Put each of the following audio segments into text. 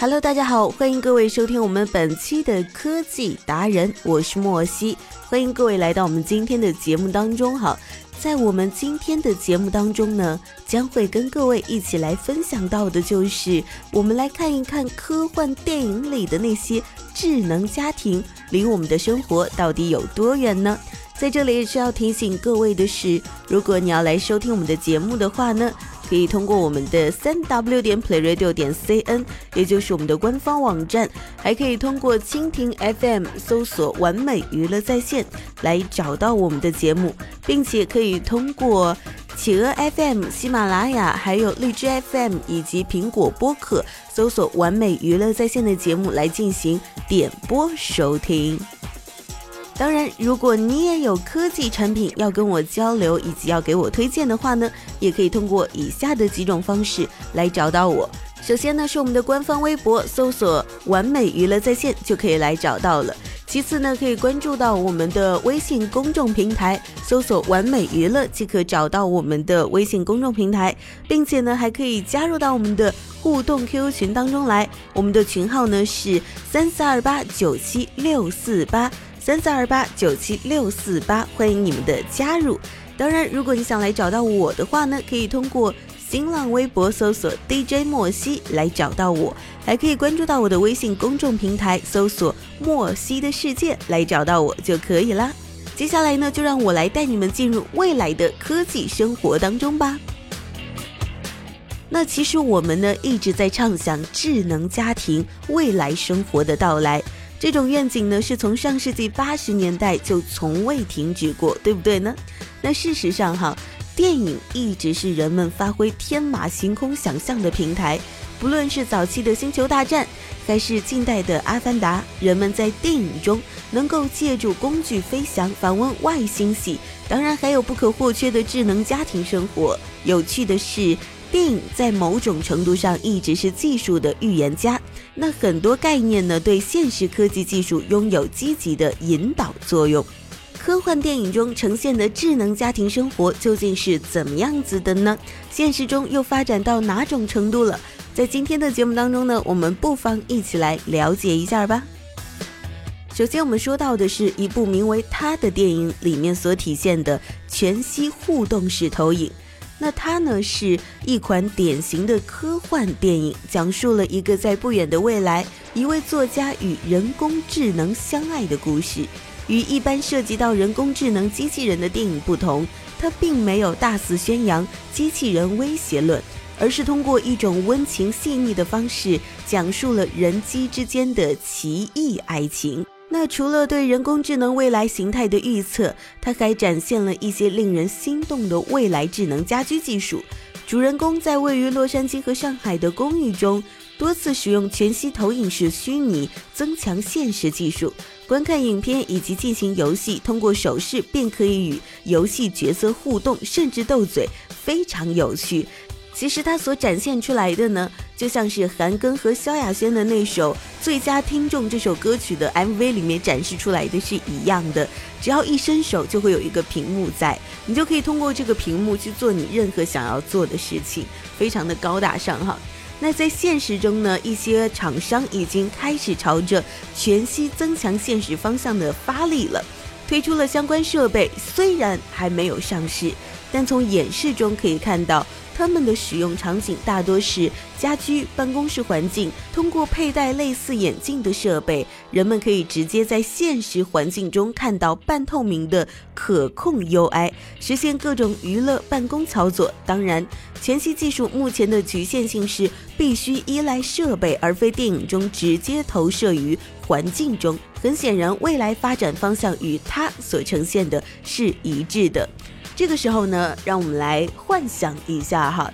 Hello，大家好，欢迎各位收听我们本期的科技达人，我是莫西，欢迎各位来到我们今天的节目当中。哈，在我们今天的节目当中呢，将会跟各位一起来分享到的就是，我们来看一看科幻电影里的那些智能家庭，离我们的生活到底有多远呢？在这里需要提醒各位的是，如果你要来收听我们的节目的话呢。可以通过我们的三 w 点 playradio 点 cn，也就是我们的官方网站，还可以通过蜻蜓 FM 搜索“完美娱乐在线”来找到我们的节目，并且可以通过企鹅 FM、喜马拉雅、还有荔枝 FM 以及苹果播客搜索“完美娱乐在线”的节目来进行点播收听。当然，如果你也有科技产品要跟我交流，以及要给我推荐的话呢，也可以通过以下的几种方式来找到我。首先呢，是我们的官方微博，搜索“完美娱乐在线”就可以来找到了。其次呢，可以关注到我们的微信公众平台，搜索“完美娱乐”即可找到我们的微信公众平台，并且呢，还可以加入到我们的互动 QQ 群当中来。我们的群号呢是三四二八九七六四八。三四二八九七六四八，欢迎你们的加入。当然，如果你想来找到我的话呢，可以通过新浪微博搜索 DJ 莫西来找到我，还可以关注到我的微信公众平台搜索莫西的世界来找到我就可以啦。接下来呢，就让我来带你们进入未来的科技生活当中吧。那其实我们呢一直在畅想智能家庭未来生活的到来。这种愿景呢，是从上世纪八十年代就从未停止过，对不对呢？那事实上哈，电影一直是人们发挥天马行空想象的平台。不论是早期的《星球大战》，还是近代的《阿凡达》，人们在电影中能够借助工具飞翔、访问外星系，当然还有不可或缺的智能家庭生活。有趣的是。电影在某种程度上一直是技术的预言家，那很多概念呢，对现实科技技术拥有积极的引导作用。科幻电影中呈现的智能家庭生活究竟是怎么样子的呢？现实中又发展到哪种程度了？在今天的节目当中呢，我们不妨一起来了解一下吧。首先，我们说到的是一部名为《他》的电影里面所体现的全息互动式投影。那它呢是一款典型的科幻电影，讲述了一个在不远的未来，一位作家与人工智能相爱的故事。与一般涉及到人工智能机器人的电影不同，它并没有大肆宣扬机器人威胁论，而是通过一种温情细腻的方式，讲述了人机之间的奇异爱情。那除了对人工智能未来形态的预测，它还展现了一些令人心动的未来智能家居技术。主人公在位于洛杉矶和上海的公寓中，多次使用全息投影式虚拟增强现实技术观看影片以及进行游戏，通过手势便可以与游戏角色互动，甚至斗嘴，非常有趣。其实他所展现出来的呢，就像是韩庚和萧亚轩的那首《最佳听众》这首歌曲的 MV 里面展示出来的是一样的。只要一伸手，就会有一个屏幕在，你就可以通过这个屏幕去做你任何想要做的事情，非常的高大上哈。那在现实中呢，一些厂商已经开始朝着全息增强现实方向的发力了，推出了相关设备，虽然还没有上市，但从演示中可以看到。他们的使用场景大多是家居、办公室环境。通过佩戴类似眼镜的设备，人们可以直接在现实环境中看到半透明的可控 UI，实现各种娱乐办公操作。当然，全息技术目前的局限性是必须依赖设备，而非电影中直接投射于环境中。很显然，未来发展方向与它所呈现的是一致的。这个时候呢，让我们来幻想一下哈。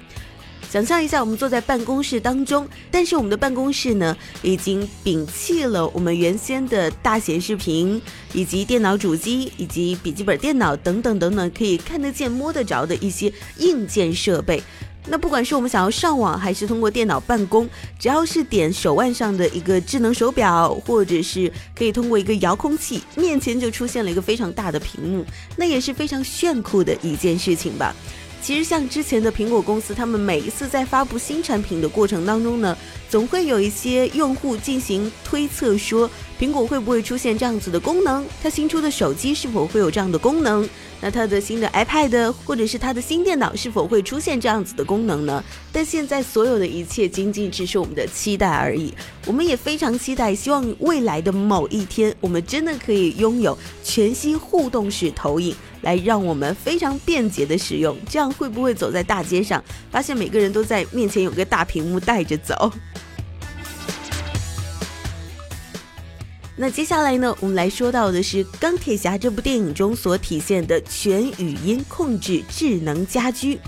想象一下，我们坐在办公室当中，但是我们的办公室呢，已经摒弃了我们原先的大显示屏，以及电脑主机，以及笔记本电脑等等等等，可以看得见、摸得着的一些硬件设备。那不管是我们想要上网，还是通过电脑办公，只要是点手腕上的一个智能手表，或者是可以通过一个遥控器，面前就出现了一个非常大的屏幕，那也是非常炫酷的一件事情吧。其实像之前的苹果公司，他们每一次在发布新产品的过程当中呢，总会有一些用户进行推测，说苹果会不会出现这样子的功能，它新出的手机是否会有这样的功能。那它的新的 iPad 或者是它的新电脑是否会出现这样子的功能呢？但现在所有的一切仅仅只是我们的期待而已。我们也非常期待，希望未来的某一天，我们真的可以拥有全息互动式投影，来让我们非常便捷的使用。这样会不会走在大街上，发现每个人都在面前有个大屏幕带着走？那接下来呢，我们来说到的是《钢铁侠》这部电影中所体现的全语音控制智能家居。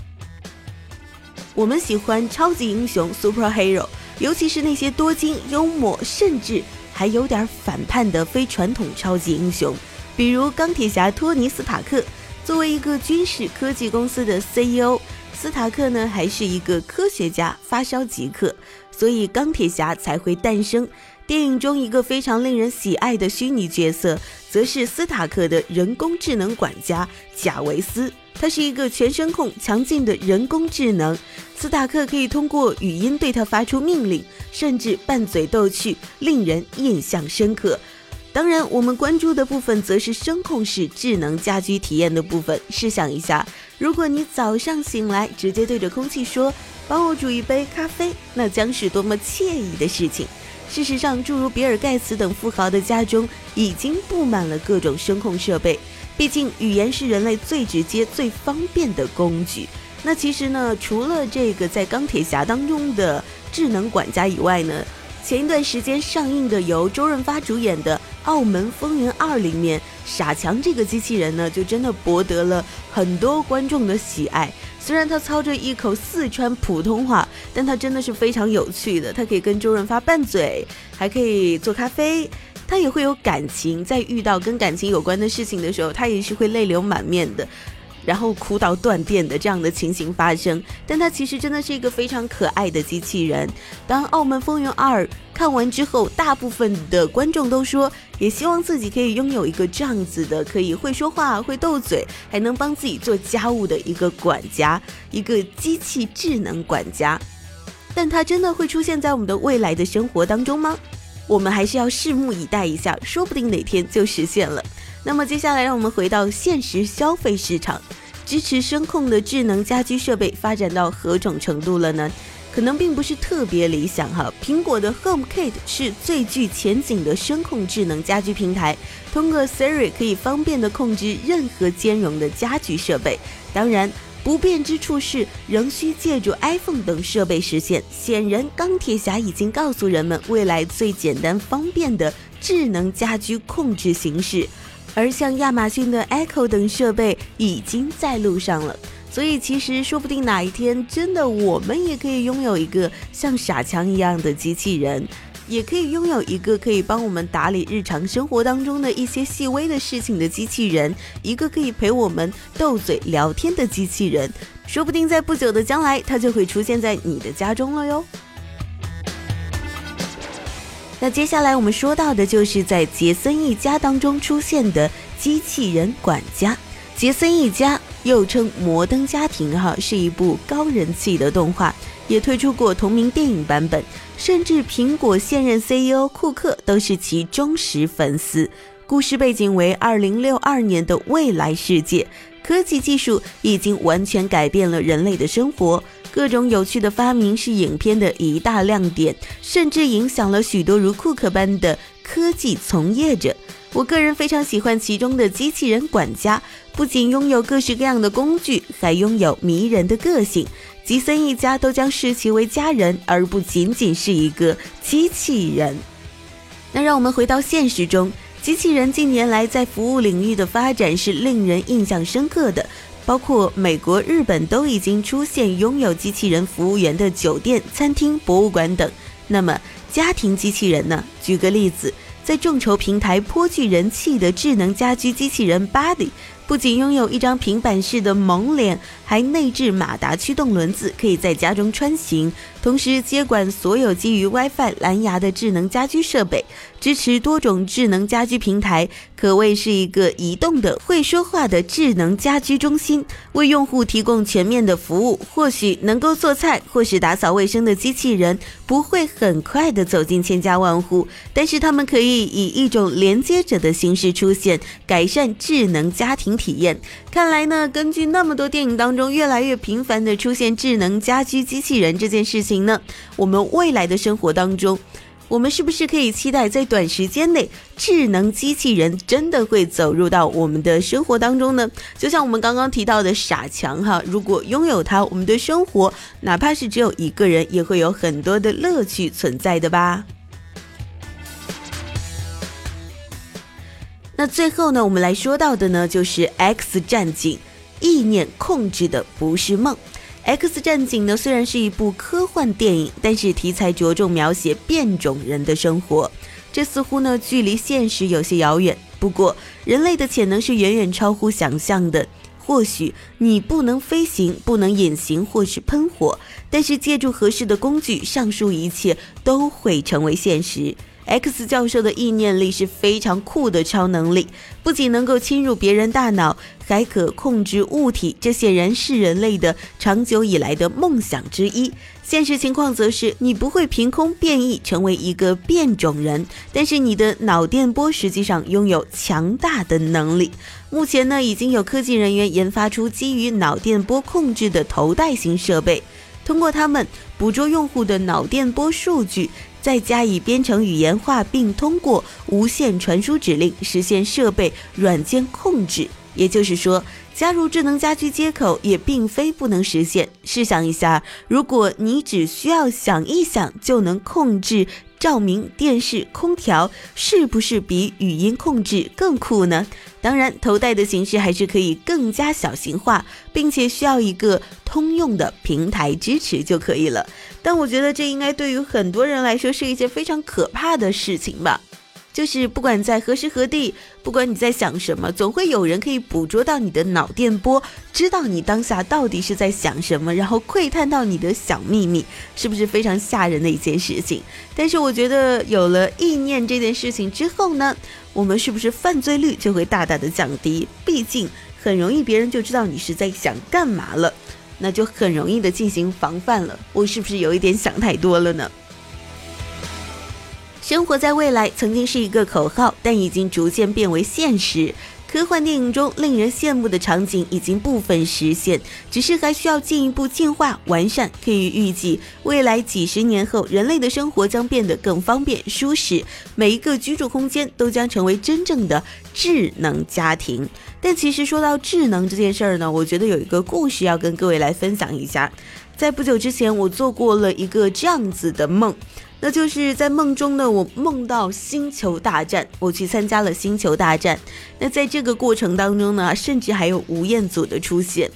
我们喜欢超级英雄 （superhero），尤其是那些多金、幽默，甚至还有点反叛的非传统超级英雄，比如钢铁侠托尼·斯塔克。作为一个军事科技公司的 CEO，斯塔克呢还是一个科学家，发烧极客，所以钢铁侠才会诞生。电影中一个非常令人喜爱的虚拟角色，则是斯塔克的人工智能管家贾维斯。他是一个全声控、强劲的人工智能。斯塔克可以通过语音对他发出命令，甚至拌嘴逗趣，令人印象深刻。当然，我们关注的部分则是声控式智能家居体验的部分。试想一下，如果你早上醒来，直接对着空气说“帮我煮一杯咖啡”，那将是多么惬意的事情。事实上，诸如比尔·盖茨等富豪的家中已经布满了各种声控设备。毕竟，语言是人类最直接、最方便的工具。那其实呢，除了这个在钢铁侠当中的智能管家以外呢，前一段时间上映的由周润发主演的《澳门风云二》里面，傻强这个机器人呢，就真的博得了很多观众的喜爱。虽然他操着一口四川普通话，但他真的是非常有趣的。他可以跟周润发拌嘴，还可以做咖啡，他也会有感情。在遇到跟感情有关的事情的时候，他也是会泪流满面的。然后哭到断电的这样的情形发生，但它其实真的是一个非常可爱的机器人。当《澳门风云二》看完之后，大部分的观众都说，也希望自己可以拥有一个这样子的，可以会说话、会斗嘴，还能帮自己做家务的一个管家，一个机器智能管家。但它真的会出现在我们的未来的生活当中吗？我们还是要拭目以待一下，说不定哪天就实现了。那么接下来，让我们回到现实消费市场，支持声控的智能家居设备发展到何种程度了呢？可能并不是特别理想哈。苹果的 HomeKit 是最具前景的声控智能家居平台，通过 Siri 可以方便的控制任何兼容的家居设备。当然，不便之处是仍需借助 iPhone 等设备实现。显然，钢铁侠已经告诉人们未来最简单方便的智能家居控制形式。而像亚马逊的 Echo 等设备已经在路上了，所以其实说不定哪一天真的我们也可以拥有一个像傻强一样的机器人，也可以拥有一个可以帮我们打理日常生活当中的一些细微的事情的机器人，一个可以陪我们斗嘴聊天的机器人，说不定在不久的将来，它就会出现在你的家中了哟。那接下来我们说到的就是在杰森一家当中出现的机器人管家。杰森一家又称摩登家庭哈，是一部高人气的动画，也推出过同名电影版本，甚至苹果现任 CEO 库克都是其忠实粉丝。故事背景为二零六二年的未来世界，科技技术已经完全改变了人类的生活。各种有趣的发明是影片的一大亮点，甚至影响了许多如库克般的科技从业者。我个人非常喜欢其中的机器人管家，不仅拥有各式各样的工具，还拥有迷人的个性。吉森一家都将视其为家人，而不仅仅是一个机器人。那让我们回到现实中，机器人近年来在服务领域的发展是令人印象深刻的，包括美国、日本都已经出现拥有机器人服务员的酒店、餐厅、博物馆等。那么，家庭机器人呢？举个例子，在众筹平台颇具人气的智能家居机器人 Body。不仅拥有一张平板式的萌脸，还内置马达驱动轮子，可以在家中穿行，同时接管所有基于 WiFi 蓝牙的智能家居设备，支持多种智能家居平台，可谓是一个移动的会说话的智能家居中心，为用户提供全面的服务。或许能够做菜或是打扫卫生的机器人不会很快的走进千家万户，但是他们可以以一种连接者的形式出现，改善智能家庭。体验看来呢，根据那么多电影当中中越来越频繁的出现智能家居机器人这件事情呢，我们未来的生活当中，我们是不是可以期待在短时间内智能机器人真的会走入到我们的生活当中呢？就像我们刚刚提到的傻强哈，如果拥有它，我们的生活哪怕是只有一个人，也会有很多的乐趣存在的吧。那最后呢，我们来说到的呢，就是《X 战警》，意念控制的不是梦。《X 战警》呢，虽然是一部科幻电影，但是题材着重描写变种人的生活，这似乎呢距离现实有些遥远。不过，人类的潜能是远远超乎想象的。或许你不能飞行，不能隐形，或是喷火，但是借助合适的工具，上述一切都会成为现实。X 教授的意念力是非常酷的超能力，不仅能够侵入别人大脑，还可控制物体。这显然是人类的长久以来的梦想之一。现实情况则是，你不会凭空变异成为一个变种人，但是你的脑电波实际上拥有强大的能力。目前呢，已经有科技人员研发出基于脑电波控制的头戴型设备，通过它们捕捉用户的脑电波数据。再加以编程语言化，并通过无线传输指令实现设备软件控制。也就是说，加入智能家居接口也并非不能实现。试想一下，如果你只需要想一想就能控制。照明、电视、空调是不是比语音控制更酷呢？当然，头戴的形式还是可以更加小型化，并且需要一个通用的平台支持就可以了。但我觉得这应该对于很多人来说是一件非常可怕的事情吧。就是不管在何时何地，不管你在想什么，总会有人可以捕捉到你的脑电波，知道你当下到底是在想什么，然后窥探到你的小秘密，是不是非常吓人的一件事情？但是我觉得有了意念这件事情之后呢，我们是不是犯罪率就会大大的降低？毕竟很容易别人就知道你是在想干嘛了，那就很容易的进行防范了。我是不是有一点想太多了呢？生活在未来曾经是一个口号，但已经逐渐变为现实。科幻电影中令人羡慕的场景已经部分实现，只是还需要进一步进化完善。可以预计，未来几十年后，人类的生活将变得更方便舒适，每一个居住空间都将成为真正的智能家庭。但其实说到智能这件事儿呢，我觉得有一个故事要跟各位来分享一下。在不久之前，我做过了一个这样子的梦。那就是在梦中呢，我梦到星球大战，我去参加了星球大战。那在这个过程当中呢，甚至还有吴彦祖的出现。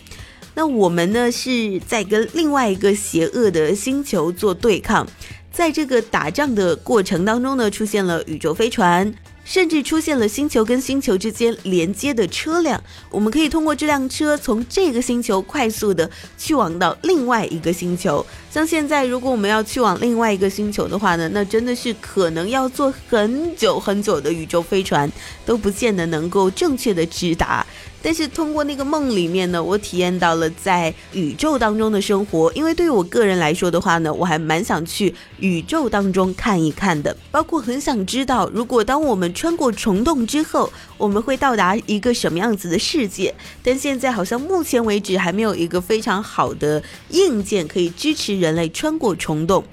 那我们呢是在跟另外一个邪恶的星球做对抗，在这个打仗的过程当中呢，出现了宇宙飞船。甚至出现了星球跟星球之间连接的车辆，我们可以通过这辆车从这个星球快速的去往到另外一个星球。像现在，如果我们要去往另外一个星球的话呢，那真的是可能要坐很久很久的宇宙飞船，都不见得能够正确的直达。但是通过那个梦里面呢，我体验到了在宇宙当中的生活。因为对于我个人来说的话呢，我还蛮想去宇宙当中看一看的，包括很想知道，如果当我们穿过虫洞之后，我们会到达一个什么样子的世界。但现在好像目前为止还没有一个非常好的硬件可以支持人类穿过虫洞。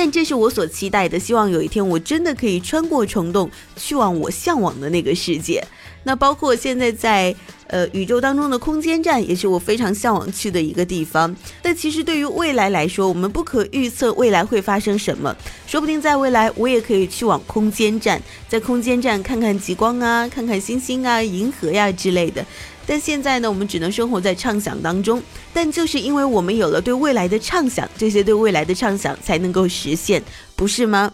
但这是我所期待的，希望有一天我真的可以穿过虫洞，去往我向往的那个世界。那包括现在在呃宇宙当中的空间站，也是我非常向往去的一个地方。但其实对于未来来说，我们不可预测未来会发生什么，说不定在未来我也可以去往空间站，在空间站看看极光啊，看看星星啊、银河呀之类的。但现在呢，我们只能生活在畅想当中。但就是因为我们有了对未来的畅想，这些对未来的畅想才能够实现，不是吗？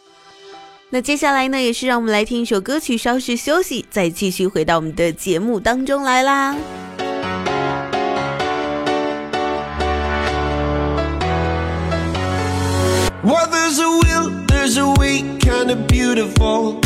那接下来呢，也是让我们来听一首歌曲，稍事休息，再继续回到我们的节目当中来啦。Well, there's a will, there's a way, kinda beautiful.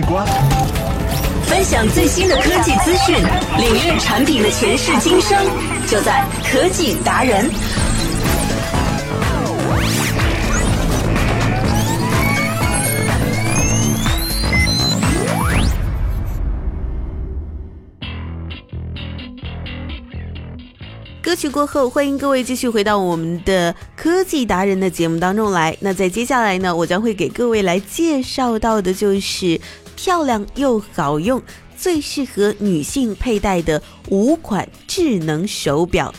不开的器官。分享最新的科技资讯，领略产品的前世今生，就在科技达人。歌曲过后，欢迎各位继续回到我们的科技达人的节目当中来。那在接下来呢，我将会给各位来介绍到的就是漂亮又好用、最适合女性佩戴的五款智能手表。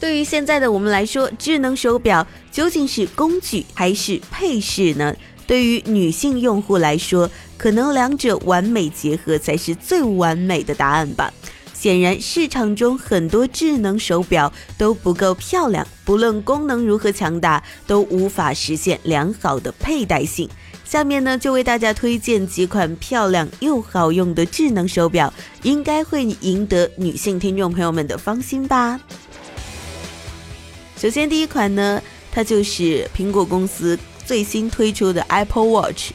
对于现在的我们来说，智能手表究竟是工具还是配饰呢？对于女性用户来说，可能两者完美结合才是最完美的答案吧。显然，市场中很多智能手表都不够漂亮，不论功能如何强大，都无法实现良好的佩戴性。下面呢，就为大家推荐几款漂亮又好用的智能手表，应该会赢得女性听众朋友们的芳心吧。首先，第一款呢，它就是苹果公司最新推出的 Apple Watch，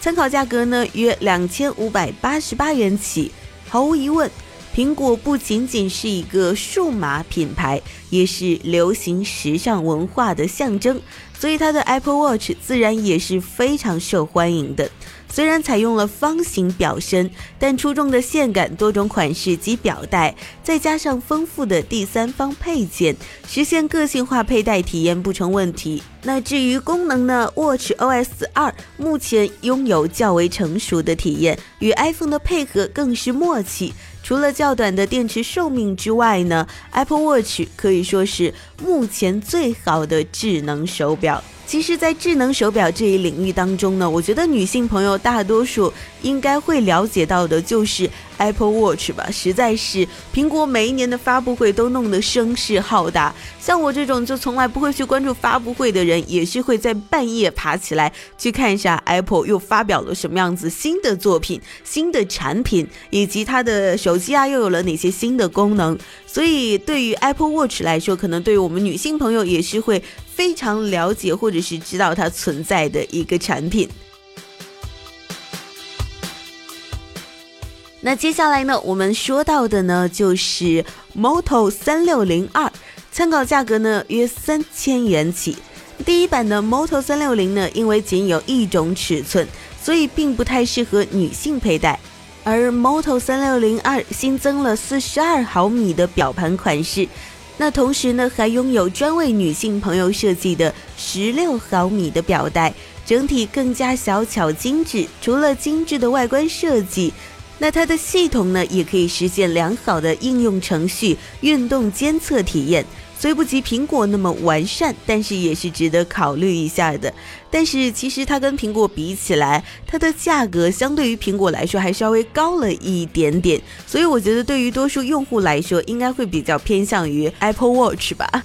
参考价格呢约两千五百八十八元起，毫无疑问。苹果不仅仅是一个数码品牌，也是流行时尚文化的象征，所以它的 Apple Watch 自然也是非常受欢迎的。虽然采用了方形表身，但出众的线感、多种款式及表带，再加上丰富的第三方配件，实现个性化佩戴体验不成问题。那至于功能呢？Watch OS 二目前拥有较为成熟的体验，与 iPhone 的配合更是默契。除了较短的电池寿命之外呢，Apple Watch 可以说是目前最好的智能手表。其实，在智能手表这一领域当中呢，我觉得女性朋友大多数应该会了解到的就是 Apple Watch 吧。实在是苹果每一年的发布会都弄得声势浩大，像我这种就从来不会去关注发布会的人，也是会在半夜爬起来去看一下 Apple 又发表了什么样子新的作品、新的产品，以及它的手机啊又有了哪些新的功能。所以，对于 Apple Watch 来说，可能对于我们女性朋友也是会。非常了解或者是知道它存在的一个产品。那接下来呢，我们说到的呢就是 Moto 三六零二，参考价格呢约三千元起。第一版的 Moto 三六零呢，因为仅有一种尺寸，所以并不太适合女性佩戴。而 Moto 三六零二新增了四十二毫米的表盘款式。那同时呢，还拥有专为女性朋友设计的十六毫米的表带，整体更加小巧精致。除了精致的外观设计，那它的系统呢，也可以实现良好的应用程序运动监测体验。虽不及苹果那么完善，但是也是值得考虑一下的。但是其实它跟苹果比起来，它的价格相对于苹果来说还稍微高了一点点。所以我觉得对于多数用户来说，应该会比较偏向于 Apple Watch 吧。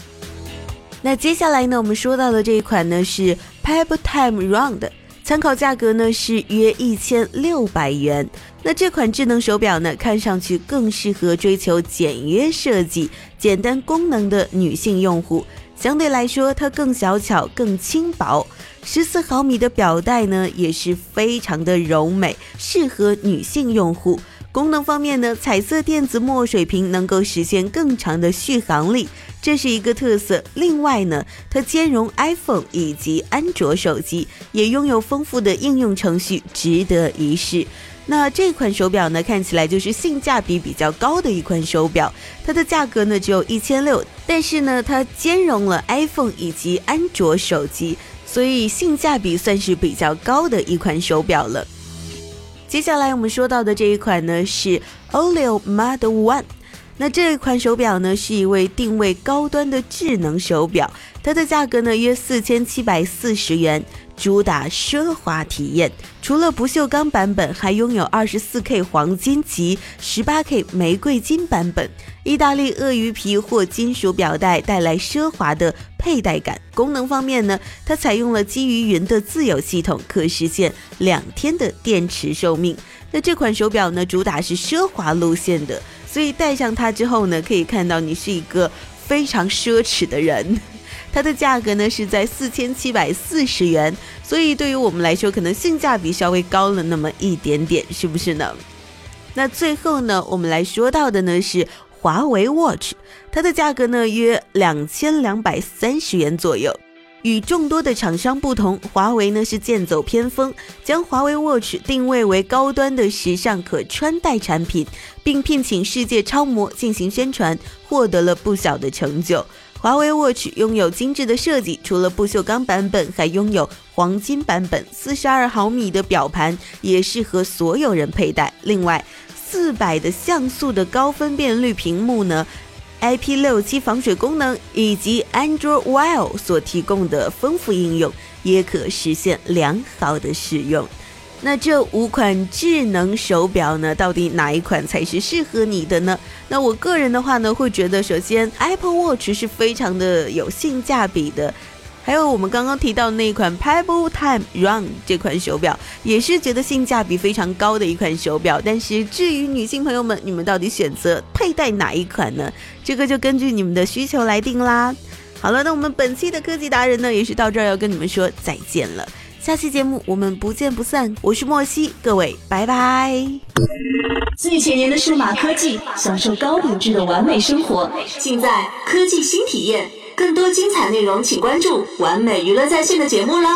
那接下来呢，我们说到的这一款呢是 Pebble Time Round。参考价格呢是约一千六百元。那这款智能手表呢，看上去更适合追求简约设计、简单功能的女性用户。相对来说，它更小巧、更轻薄。十四毫米的表带呢，也是非常的柔美，适合女性用户。功能方面呢，彩色电子墨水屏能够实现更长的续航力，这是一个特色。另外呢，它兼容 iPhone 以及安卓手机，也拥有丰富的应用程序，值得一试。那这款手表呢，看起来就是性价比比较高的一款手表，它的价格呢只有一千六，但是呢，它兼容了 iPhone 以及安卓手机，所以性价比算是比较高的一款手表了。接下来我们说到的这一款呢是 Oleo Model One，那这一款手表呢是一位定位高端的智能手表，它的价格呢约四千七百四十元，主打奢华体验。除了不锈钢版本，还拥有二十四 K 黄金及十八 K 玫瑰金版本。意大利鳄鱼皮或金属表带带来奢华的佩戴感。功能方面呢，它采用了基于云的自有系统，可实现两天的电池寿命。那这款手表呢，主打是奢华路线的，所以戴上它之后呢，可以看到你是一个非常奢侈的人。它的价格呢是在四千七百四十元，所以对于我们来说，可能性价比稍微高了那么一点点，是不是呢？那最后呢，我们来说到的呢是华为 Watch，它的价格呢约两千两百三十元左右。与众多的厂商不同，华为呢是剑走偏锋，将华为 Watch 定位为高端的时尚可穿戴产品，并聘请世界超模进行宣传，获得了不小的成就。华为 Watch 拥有精致的设计，除了不锈钢版本，还拥有黄金版本，四十二毫米的表盘也适合所有人佩戴。另外，四百的像素的高分辨率屏幕呢？IP 六七防水功能以及 Android Wear 所提供的丰富应用，也可实现良好的使用。那这五款智能手表呢，到底哪一款才是适合你的呢？那我个人的话呢，会觉得首先 Apple Watch 是非常的有性价比的。还有我们刚刚提到那款 Pebble Time Run 这款手表，也是觉得性价比非常高的一款手表。但是至于女性朋友们，你们到底选择佩戴哪一款呢？这个就根据你们的需求来定啦。好了，那我们本期的科技达人呢，也是到这儿要跟你们说再见了。下期节目我们不见不散。我是莫西，各位拜拜。最前沿的数码科技，享受高品质的完美生活，尽在科技新体验。更多精彩内容，请关注完美娱乐在线的节目了。